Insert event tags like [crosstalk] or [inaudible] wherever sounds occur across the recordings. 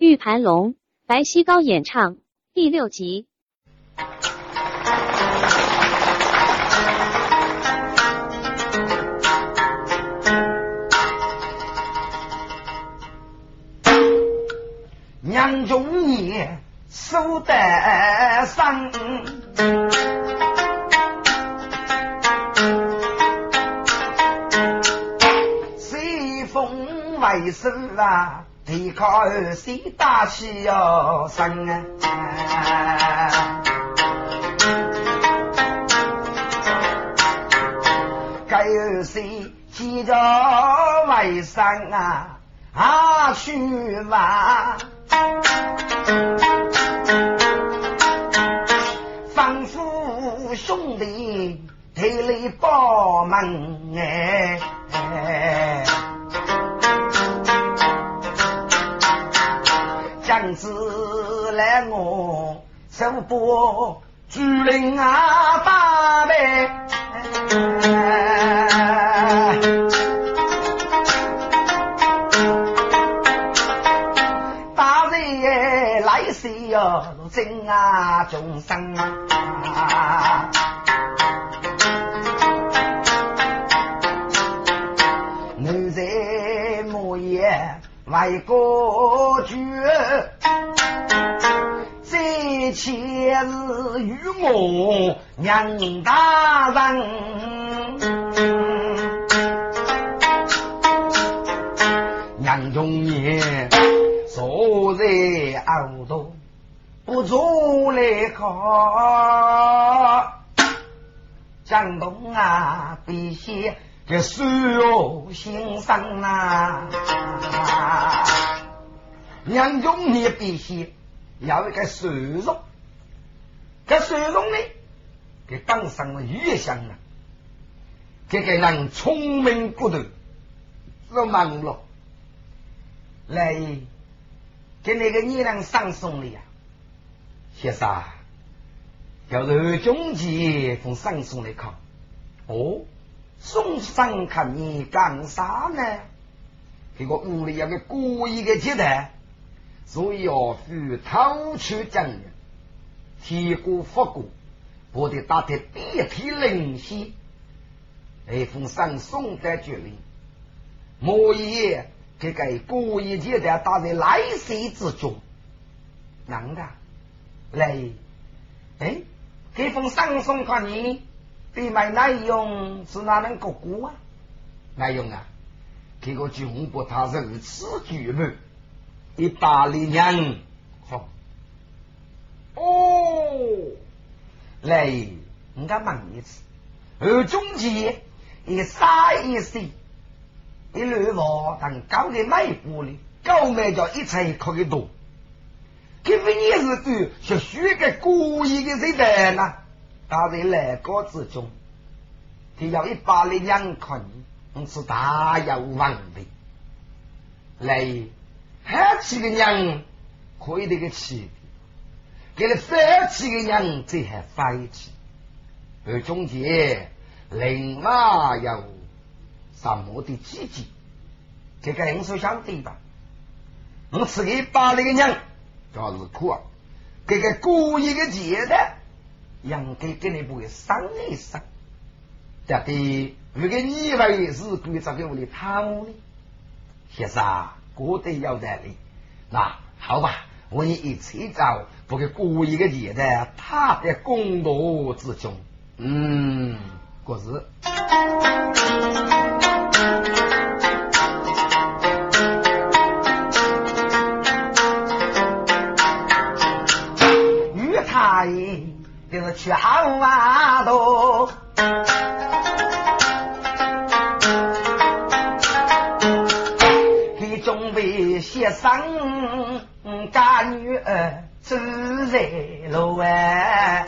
玉盘龙，白希高演唱第六集。娘中年守得生，随风为首啊，提靠二谁打起哟声啊！该二谁提着为生啊？啊去吧！仿佛兄弟推来报门哎，子来我手拨主人啊八辈。真啊，众生啊！奴才莫言为国主，这妾是与我娘大人，娘中年坐在耳朵。不足来考，江东啊，必须这水哦心上啊！娘中你必须要一个收入，这收入呢，给当上了越想啊！这个人聪明骨头，是忙碌，来给那个女人上送的呀。先生，要是中级从上送来看，哦，送上看你干啥呢？这个屋里有个故意的接待，所以要付偷取证人，提过佛过，我得打的遍体鳞血，那封上送的决令，莫言这个故意接待打在来世之中，能的。来，哎，这封上送给你，对买内容是哪能个过啊？内容啊，这个中国他如此巨门，一大利人，好，哦，来，人家问一次，而中间一杀一死，一乱话，但搞的卖部里，搞卖叫一切可以多。这份也是对学学个故意的时代呢，他在来高之中，他要一把力量看你，是大有王的。来，黑气的人可以这个气，给了白气的人这还废气，而中间另外有什么的积极，这个人是相对吧？我是一把力的人。倒是苦啊！这个故意的节的，应该给你不会伤一伤。这的，如果你以为是规则给我的讨呢？先生，过得有道理。那好吧，我也一起走，不给故意的节的，他的公道之中。嗯，过是。就是去好啊多，生家女儿走在路哎，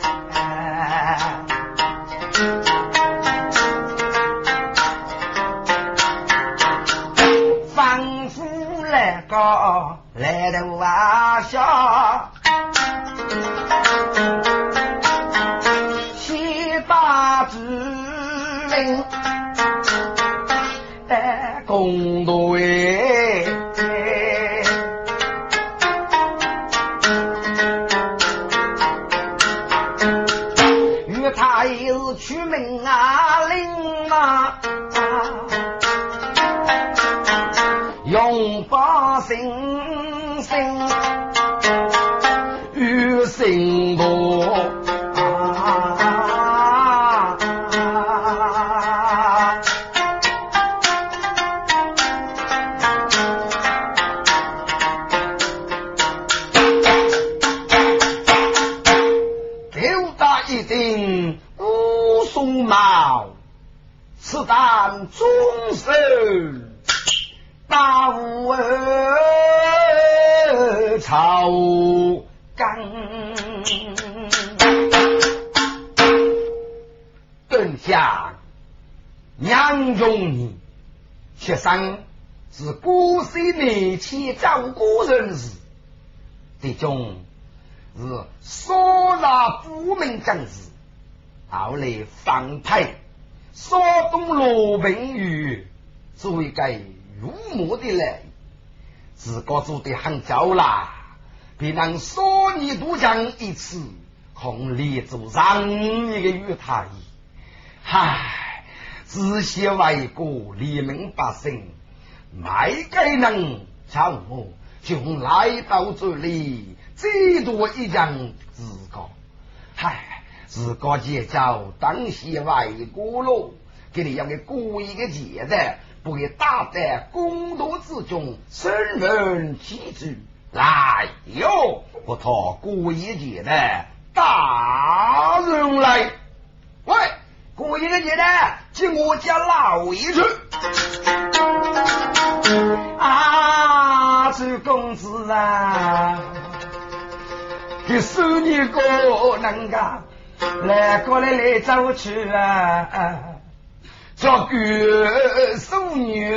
仿佛来个来的晚霞。公道哎，下杨永年学生是古时内迁照顾人士，这种是所纳不明将士，后来反派。骚动罗平宇，作为该入魔的人，自个做的很早啦，别让少年渡江一次，恐立足上一个月台。唉，只希为国黎民百姓，没该能叫我就来到这里，最多一张自个，唉。自个结交当些外国喽，给你要个故意的节的，不给打在公道之中，生人气质来哟！不讨故意节的大人来，喂，故意的节的，请我家老爷去。啊，周公子啊，这十年过能干。来过来来走去啊，做个淑女，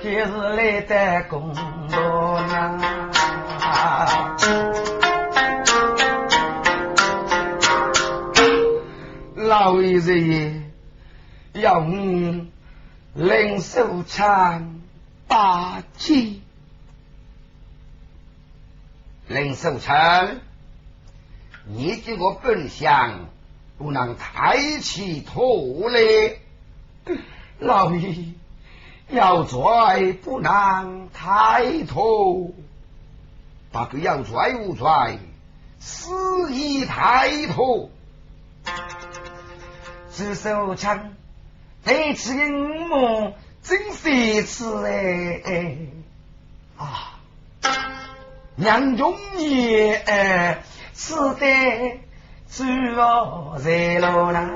今日来得公老爷子要我领手枪八戒，领手枪。你这个本相不能抬起头来，老爷要拽不能抬头，把个要拽不拽，肆意抬头，只手枪抬起我真是次哎啊，娘中你哎。是的，走在路上，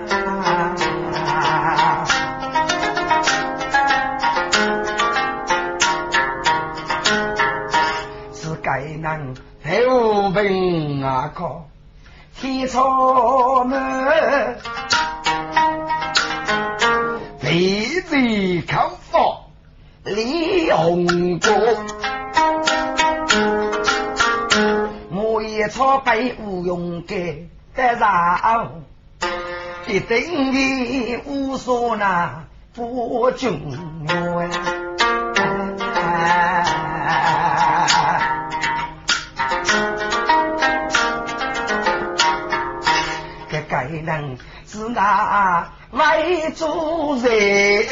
是该能头病啊靠，天草门，飞贼靠佛李红国。草背无用给得上，一定的无所那不中我这该能是那外族人，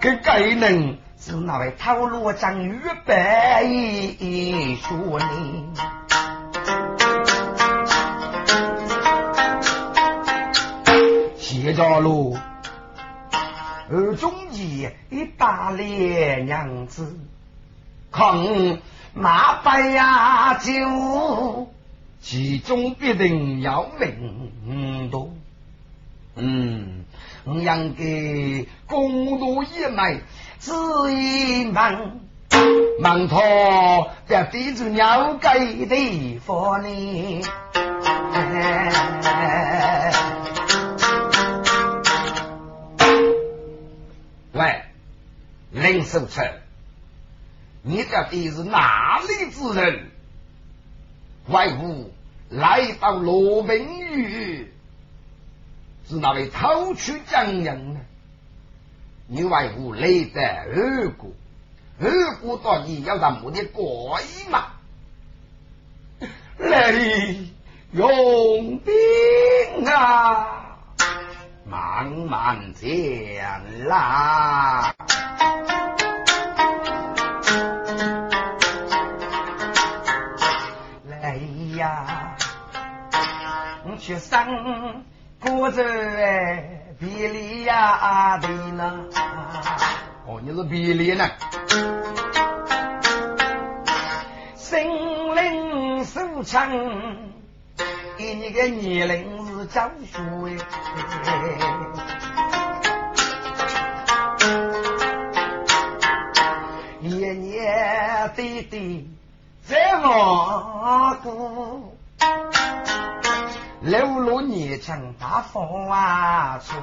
这该能。是那位套路张玉白？说呢？谢家路二中间一大脸娘子，抗马背呀酒，其中必定要命多。嗯，我养给公路一脉。只一忙，忙托在地主鸟盖地方呢。喂，林守成，你这地是哪里之人？为何来到罗明宇？是那位偷取江人呢？你为何来的二姑？二姑到底要让我的怪嘛？来，用兵啊，慢慢讲啦。我去生过着比利亚的呢。哦，你是比利呢？心灵手枪，给你个年龄是教学。年年对对在望顾，六路年轻大风啊出，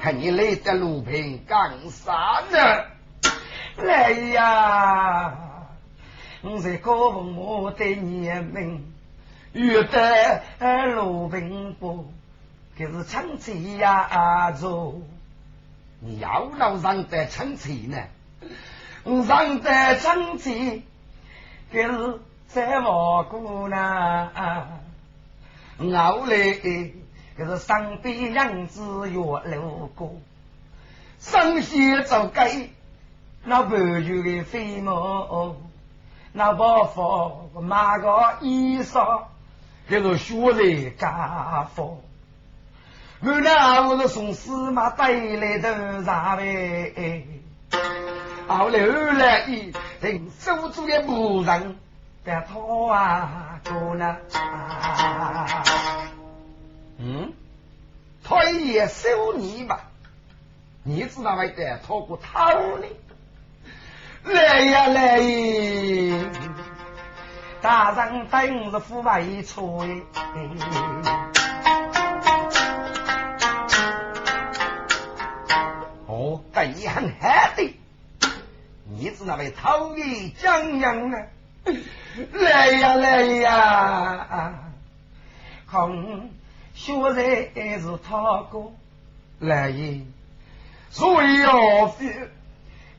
看你累得路平干啥呢？来呀！我在高峰我的年龄，遇得路平不，可是长期呀做。你要老让得长期呢？让得长期，可是在我过呢？熬嘞，可是上边样子越路过，生息就该。那白酒的飞毛，那包袱买个衣裳，这个学在家伙。我那我是从司马带来的茶杯，后来后来一人手中的木人在拖啊过呢。嗯，他也收你吧？你知道没得拖过头呢？来呀来！大人等着府外吹。哦，这一行还的，你是那位讨义将阳啊！来 [laughs] 呀来呀！看，学在是他哥来也，所以要飞。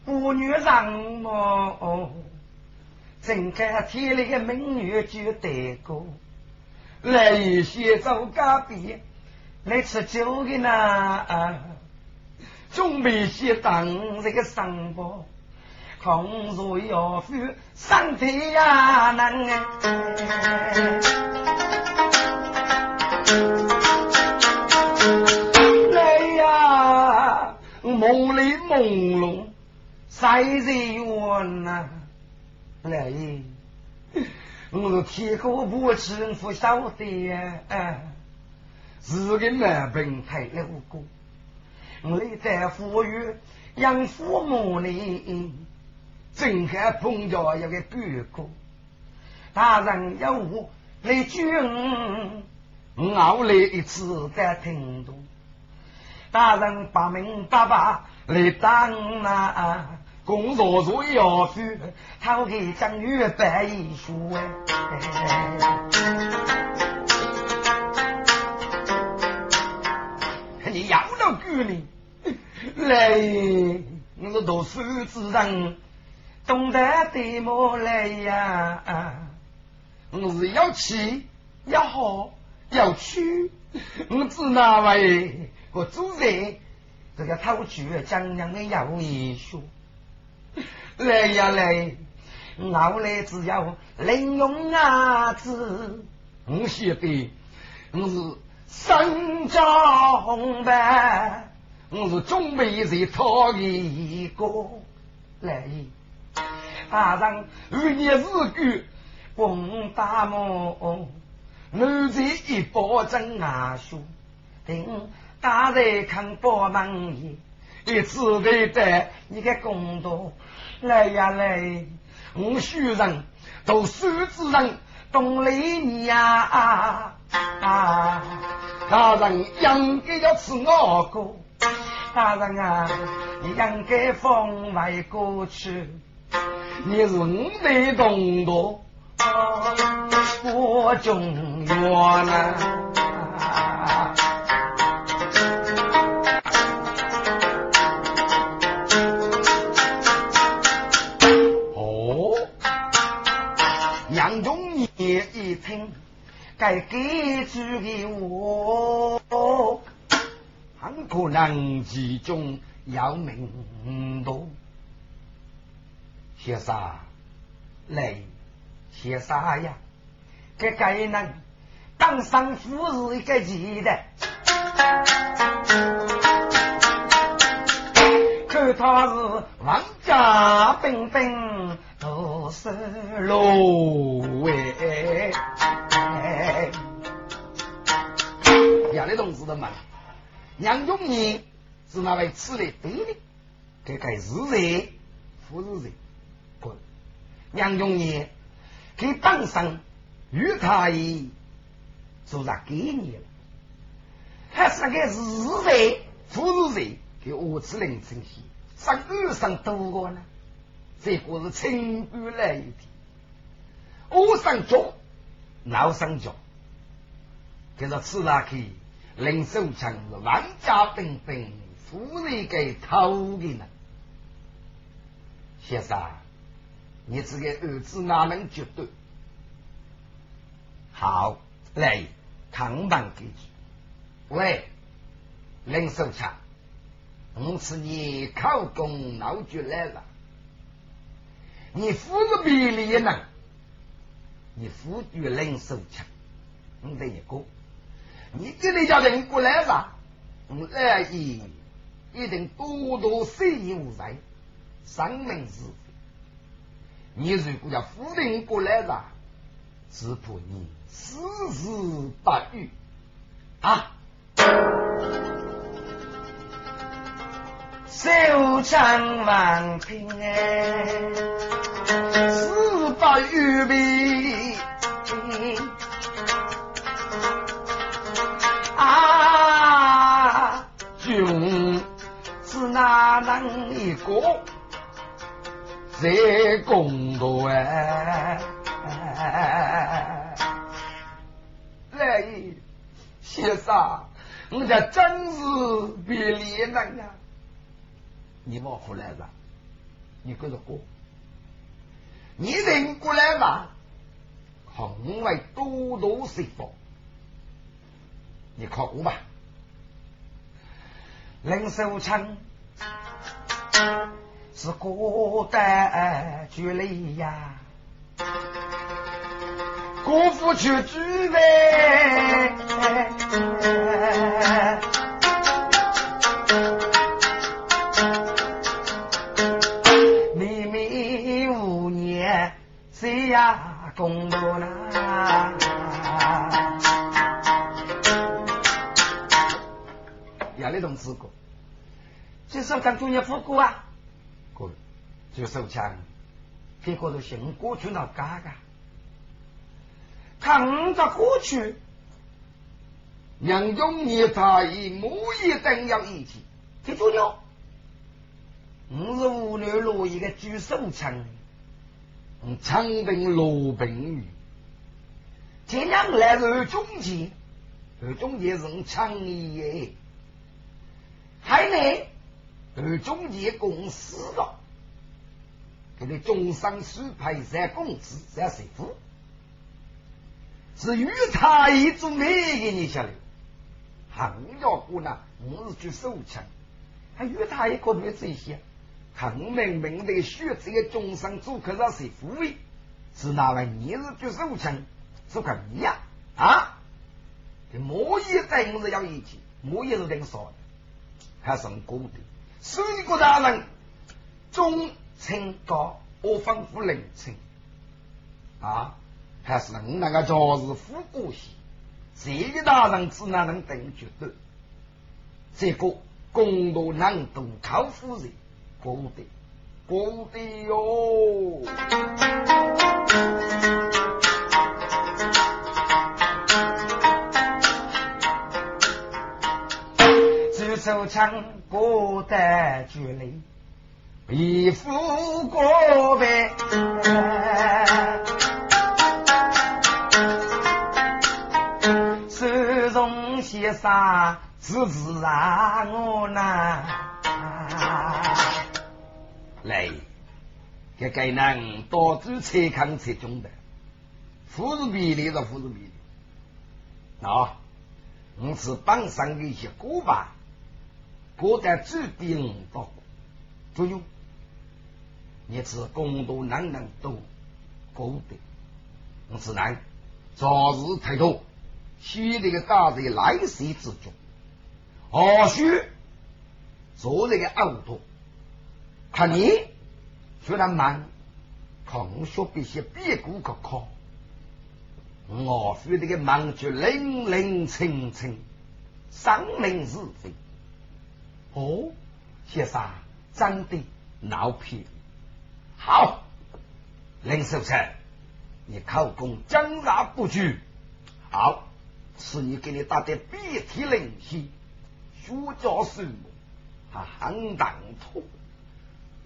妇女上么？睁开天里的美女就得过，来一些走隔壁来吃酒的呢，准备些当这个上包，空如要夫上天呀难来呀，梦里朦胧。在人缘呐，来，我是天高不知不晓得呀，是个男病太老过，我在富裕养父母呢，正看碰着一个哥哥，大人要我来救我，我来一次在听懂，大人把门爸爸来当啊。工作做要夫，讨给张玉白一书哎，你要了狗呢？来，我是读书之人，懂得对么来呀？我是要气，要好，要去，我只那位我主人，这个讨取江洋的要一书。来呀来，我来只要领用伢子，我晓得我是身家红白，我是准备在讨一个来。大人二年日久，公大梦，奴才一包真牙书，等大人看包门爷，一次对待你个公道。来呀来，我许人读书之人懂礼你呀！大人应该要吃我哥，大人啊，你应该奉为过去。你是五辈东道，不中原啦。哦，杨忠也一听，该给出给我，很可能其中有名多。先生，来，先生呀，这该能当上夫是一个记的。可他是王家兵兵都是芦苇。杨丽同志的嘛，杨永年是那位吃的对的，这个是谁？不是谁？杨永年给当上于太医做啥给你了？还是个是谁？不是谁？给我吃林正西上二上多个呢？这个是清官来一点，我上脚，闹上脚，给他吃下去，林守强是万家兵兵，夫人给偷的呢。先生，你这个儿子哪能绝对？好，来，扛棒给去。喂，林守强。我是你考功劳就来了，你夫子比例呢？你夫举人手强，你得一个，你这里叫人过来吧，我来一一定多多施以无罪，生命是非。你如果叫夫人过来了，只怕你事事不遇啊。手枪万平哎，四百余备啊，军是哪能一个在公道哎？来，先生，我这真是别离难啊！你往回来吧，你跟着过，你人过来吧，红为多多释放，你考过吧？林守成是孤单距离呀，国父去举呗。呀，公路呢？杨丽同志过，这首讲专业副歌啊，就手枪，结果都行过去那嘎嘎，看着过去，杨永年他以木一定要一起，记住了，我是五六路一个举手枪。的，枪兵罗平宇，这两来二中间，二中间是长义，还呢，二中间公司的，给你中山书派三公子三师傅，是与他一组美给你下来，杭家姑娘，我是去收枪，还与他一个没这些。很明明的学这个终身做客上是富位，是哪位你是举手枪，是个你呀啊？这莫一在我是要一起，莫一是挺少的，还是很高的。所以个大人中清高，我吩咐冷清啊，还是我那个朝是富过些，这个大人只哪能等绝对？这个公道难度靠夫人。公的，公的哟！举手枪过得距离，皮肤过白，手中写上字字啊，我呐。来，这该能多做财康财中的，胡子比例的胡子比例啊！我是榜上的一些歌吧，歌在指定到作用，你是工作能能都歌的，我是难早日抬头，取那个大的来世之中，或许做那个奥托，看你虽然慢。同学必须别顾可考，我非这个忙就零零清清，生命是非。哦，先生真的闹皮。好，林守成，你口供张牙不举。好，是你给你打的鼻涕灵犀，学教什么？他很当土，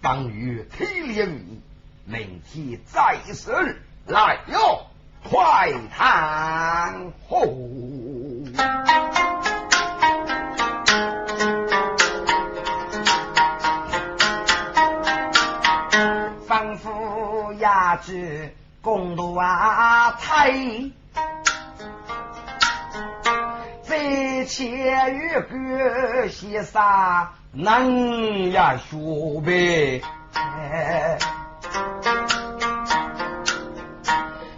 当于体力于你。明天再审，来哟，快谈后。咐衙居公路啊，太这千余个先生能呀学呗。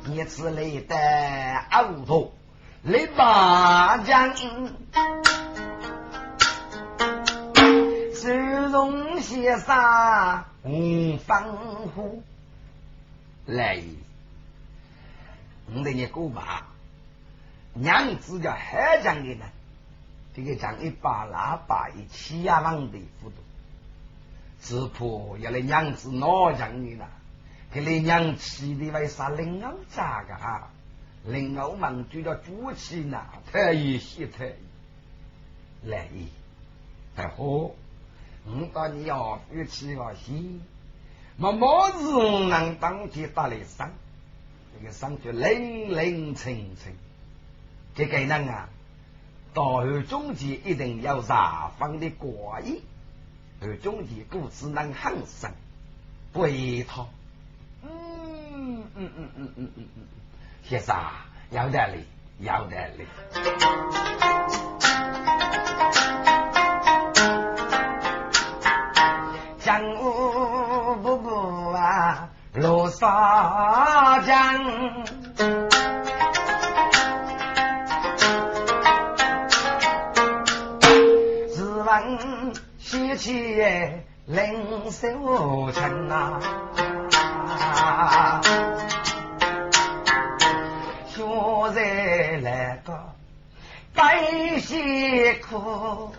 一次来的奥头来拔将，收容先生五方户来，我的你姑爸娘子叫海将的呢，这个讲一把喇叭一起呀往的糊涂，只怕要来娘子闹将的呢。给你娘气的为啥林欧咋个哈？林欧忙就叫主气呢，太一些太意来，太好。我到你要夫妻个心，么么子能当天打来伤，这个伤就零零清清。这个人啊，到后中间一定要查方的过意，后中间故此能很深，不一套。嗯嗯嗯嗯嗯嗯嗯，先生有道理，有道理。江湖，罗刹江，自问西气灵秀成啊。现在来个白西苦，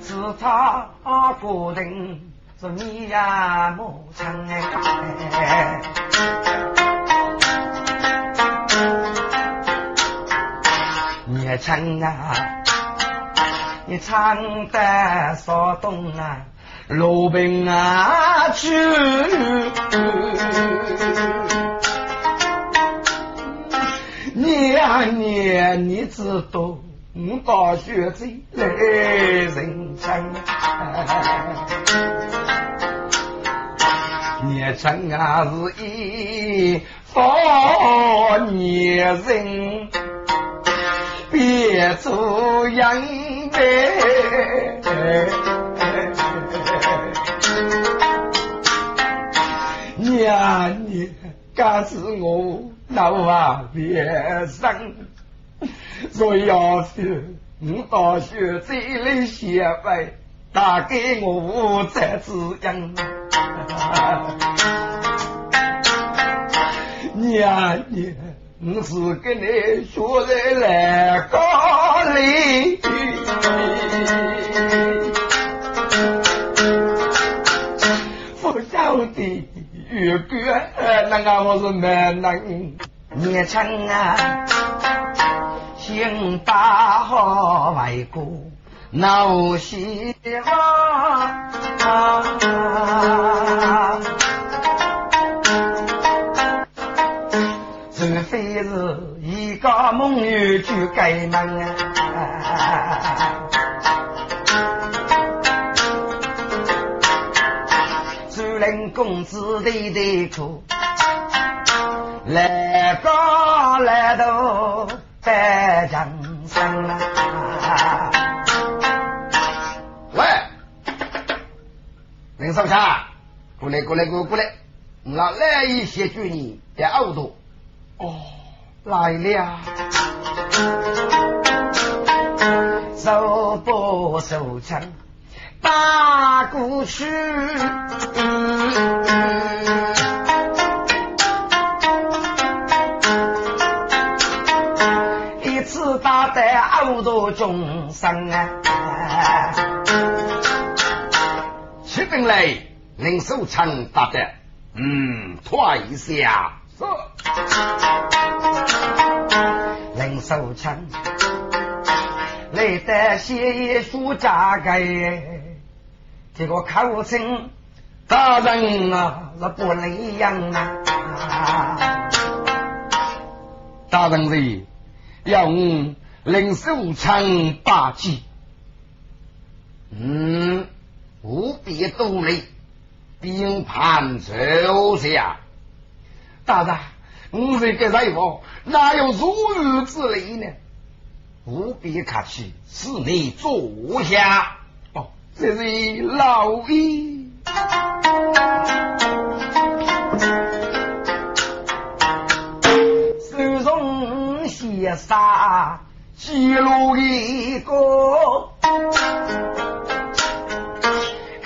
是他决定是你呀母亲哎，你唱啊，你唱得骚动啊！罗宾啊，去！年年你知道，我大学最来人称，年称啊是一方年人，别做样呗。娘，你假使我老啊别生，若要是我大学这里学会，打给我再指引。娘，你我是跟你学在来高里。不晓得。越过那个我是蛮能年轻啊，心大好外闹希望，除非是一个梦女就该门啊。人公子弟弟苦，来高来头林少强，过来过来过过来，我来一些句你的耳朵。哦，来了，手不手枪。打过去，一次打得耳朵中伤啊！来，领手枪打的，嗯，退下。是，领手枪来得写书家个。这个口称大人啊，是不能一样啊！大人是要我领手枪八击，嗯，务必独立，并盘奏下。大人，我这个人物哪有如此之理呢？无比客气，是你坐下。哦这是老衣，手中写杀记录一个，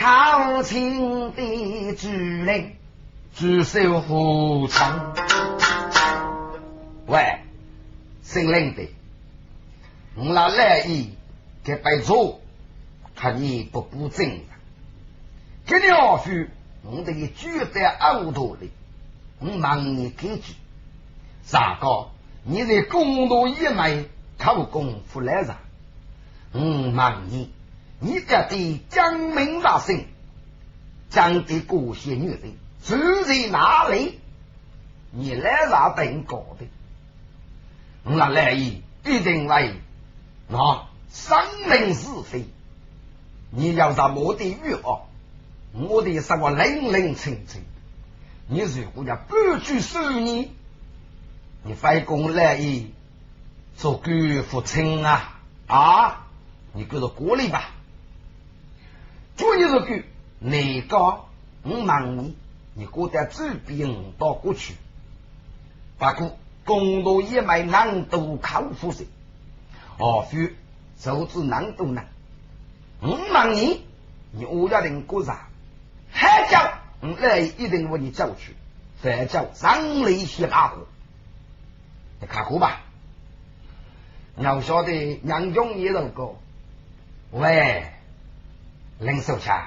靠清的主人，举手服从。喂，姓林的，我那来意给白做。看你不不正，这条书我得举在耳朵里，我忙你给句，啥个？你在公道一枚口功夫来着？我忙你，你家的江明大生，江的过些女人住在哪里？你来啥等搞的？我那来意一定来那生命是非。你要在我的欲望，我的什么冷冷清清。你如果要不去受你，你非公来意做官父亲啊啊！你跟着过来吧。做你这个内高，我问你，你过得这边到过去，不过公道一枚难度靠富些，何须手指难度呢？我问你，你我家人过啥？海叫我来一定为你叫去，再叫上雷些把火，你看过吧？要晓得杨忠一路过，喂，林守强，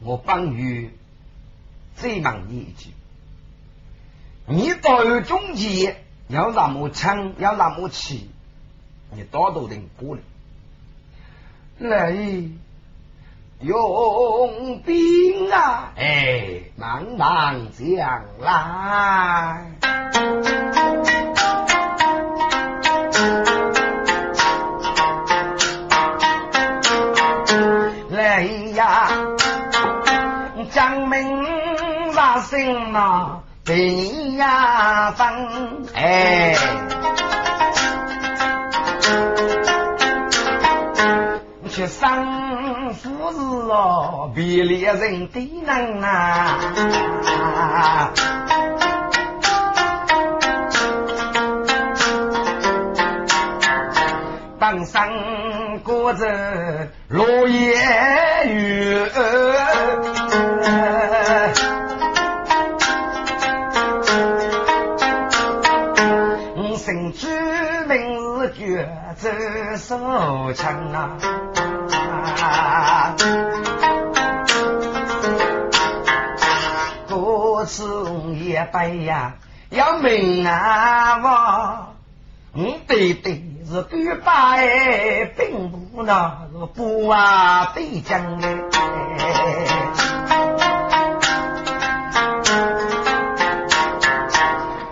我帮你再问你一句，你到中间要那么强，要那么气，你多多人过来。来用兵啊！哎，慢慢将来。来将门拉声呐，对你呀分哎。去生父子哦，比猎人的难啊！当上过着落叶雨，我甚至明日决战手枪啊！多次也背呀，要命啊！我，我对对是对白，并不那是不啊对将哎，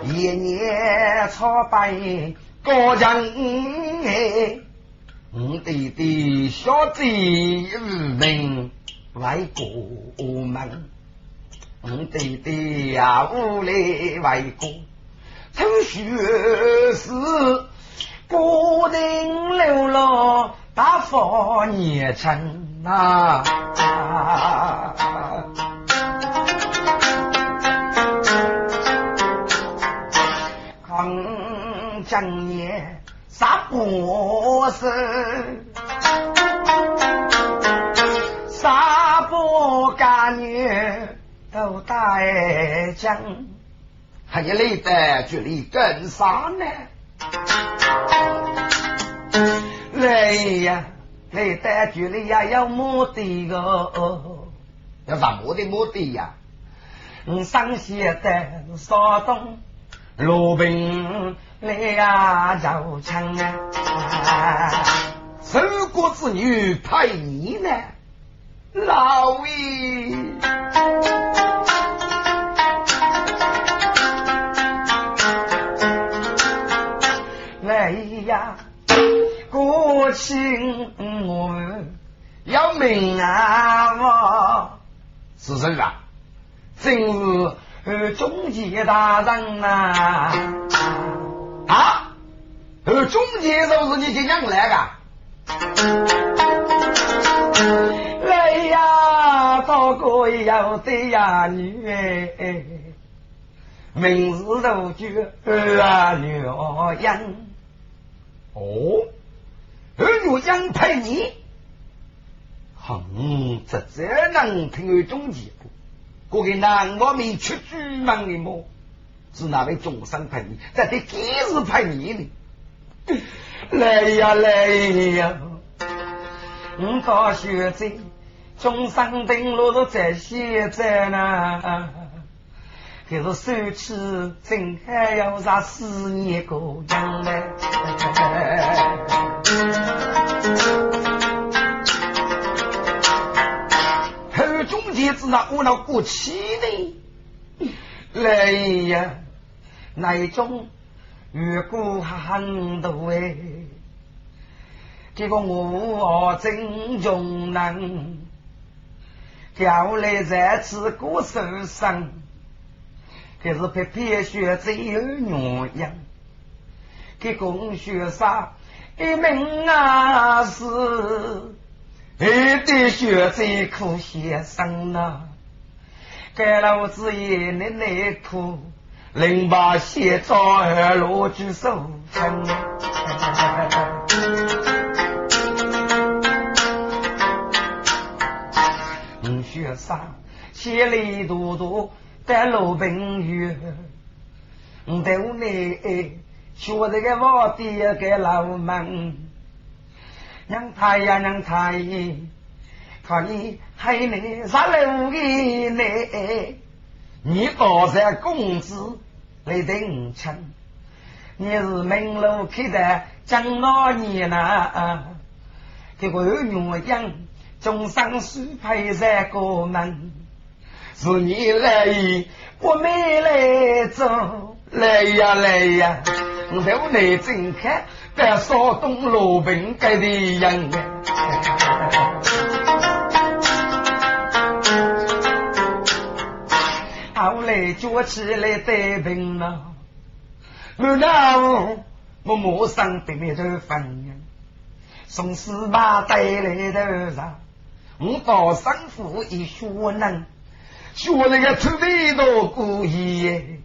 一年操白高人哎。我弟弟小贼无名，外国门，我弟弟呀，无来为公，偷学是不定流落大方年轻啊。抗战年杀不死，杀不干女。都带将，还有累得距离更啥呢。累呀，累得距离呀有目的个，要啥目的目的呀？嗯，上写的山东罗宾来呀绕枪啊，守国之女配你呢，老魏。呀，国庆我要命啊！我是谁啊？正是呃中介大人呐！啊，呃中介就是你今娘来的？来呀，大哥要对呀女哎，名字都叫啊女人。哦，儿女养配你，哼，这这能听为中计不？过个南我没出主门的么？是那位众生配你，在这几时配你呢？来呀来呀！我到学在中山登陆都在现在呢。可是手起真还要啥四年过样嘞？后中间子那我那过气的，来呀，那种越过很多哎，结果我真穷人，叫来在此过受伤。可是偏偏学只有鸳鸯，给公学啥一命啊是，一对学最苦先生呐，给老子也内内苦，零八写照二罗举手分，嗯学啥写里多多。在路边月，我在屋内学这个我的个老门，娘太呀娘太，看你还能啥路的呢？你多少工资来顶称？你是门路开的张老年呐？这个女养终生是陪在过门。是你来，我没来走，来呀来呀，我在屋内正看，在烧东罗宾盖的样后来叫起来带兵了，我那我我马上对面头分人，送司马带来的上，我到生父一学能。学那个土地多故意，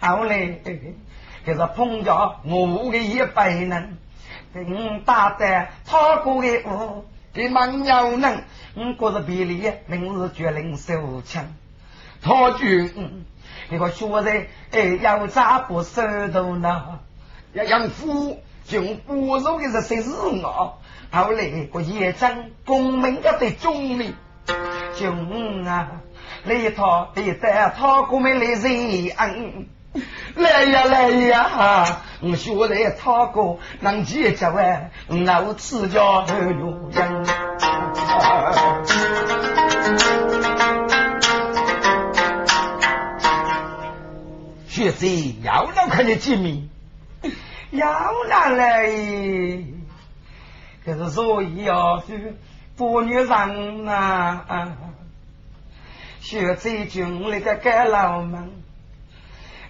后来就是碰着我的一百人，嗯，打的他过的我给蛮牛人，我觉着比例明日决定手枪，他军那个学在哎要咋不手动呢？要养父就不肉的是谁是我？后来我也将功名要得中哩，就啊。来讨来得讨过门来人恩，来 [laughs] 呀来呀！我学来讨过能结交哎，我此叫有人。[laughs] 学子要让看见见面，[laughs] 要拿来，可是所以要是不女人啊。学在军里的盖老门，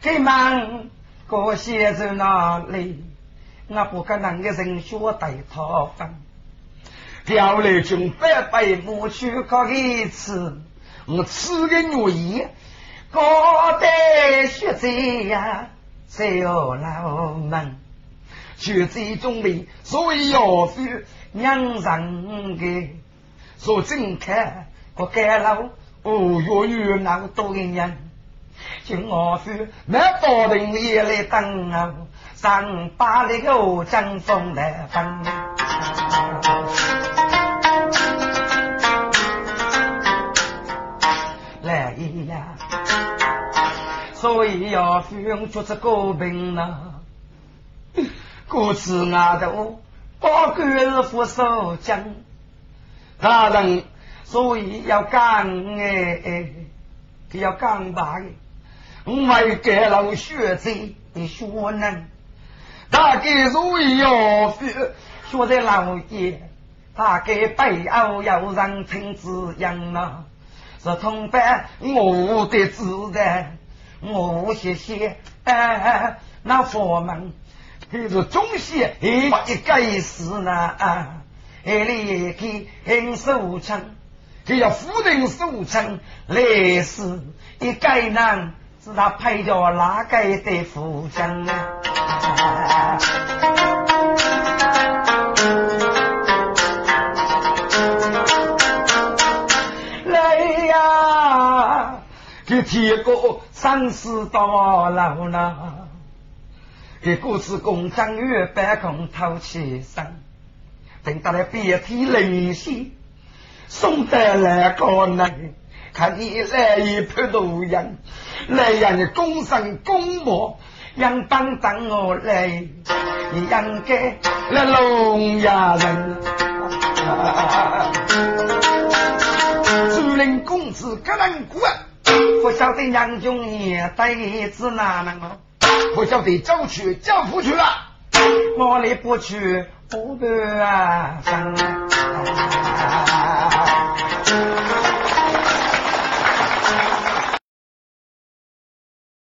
给忙过写在哪里？我不可能个人学带他分，调来军百百母去搞一次，我吃个肉衣，高带学在呀，在有老门，学在中里，所以要是娘人的，说真看我盖老。哦哟哟，那个多人，就我说那多人也来等啊，上把那个江风来分。来呀，所以要用出这个病呐，故此阿头把官府收将，大人。所以要讲哎，要讲白，我为给老学者的学能，大概所以要学学在老爷，大概背后要让听子样啊，是同伴我的子的，我谢谢哎，那佛门，这是中西一个事呢啊，哎里去很受称。只要夫人守城，来世一该男是他配着哪个的夫将啊？来呀，给铁哥三十到老了，给故事公张月半空透起身，等到了别提灵犀。送得来个人，看你来一拍路人，来人功成功莫，让帮等我来，你应该来聋哑人。朱林公子个人过，不晓得杨兄也带子哪能哦？不晓得走去叫不去了，我里不去不得啊！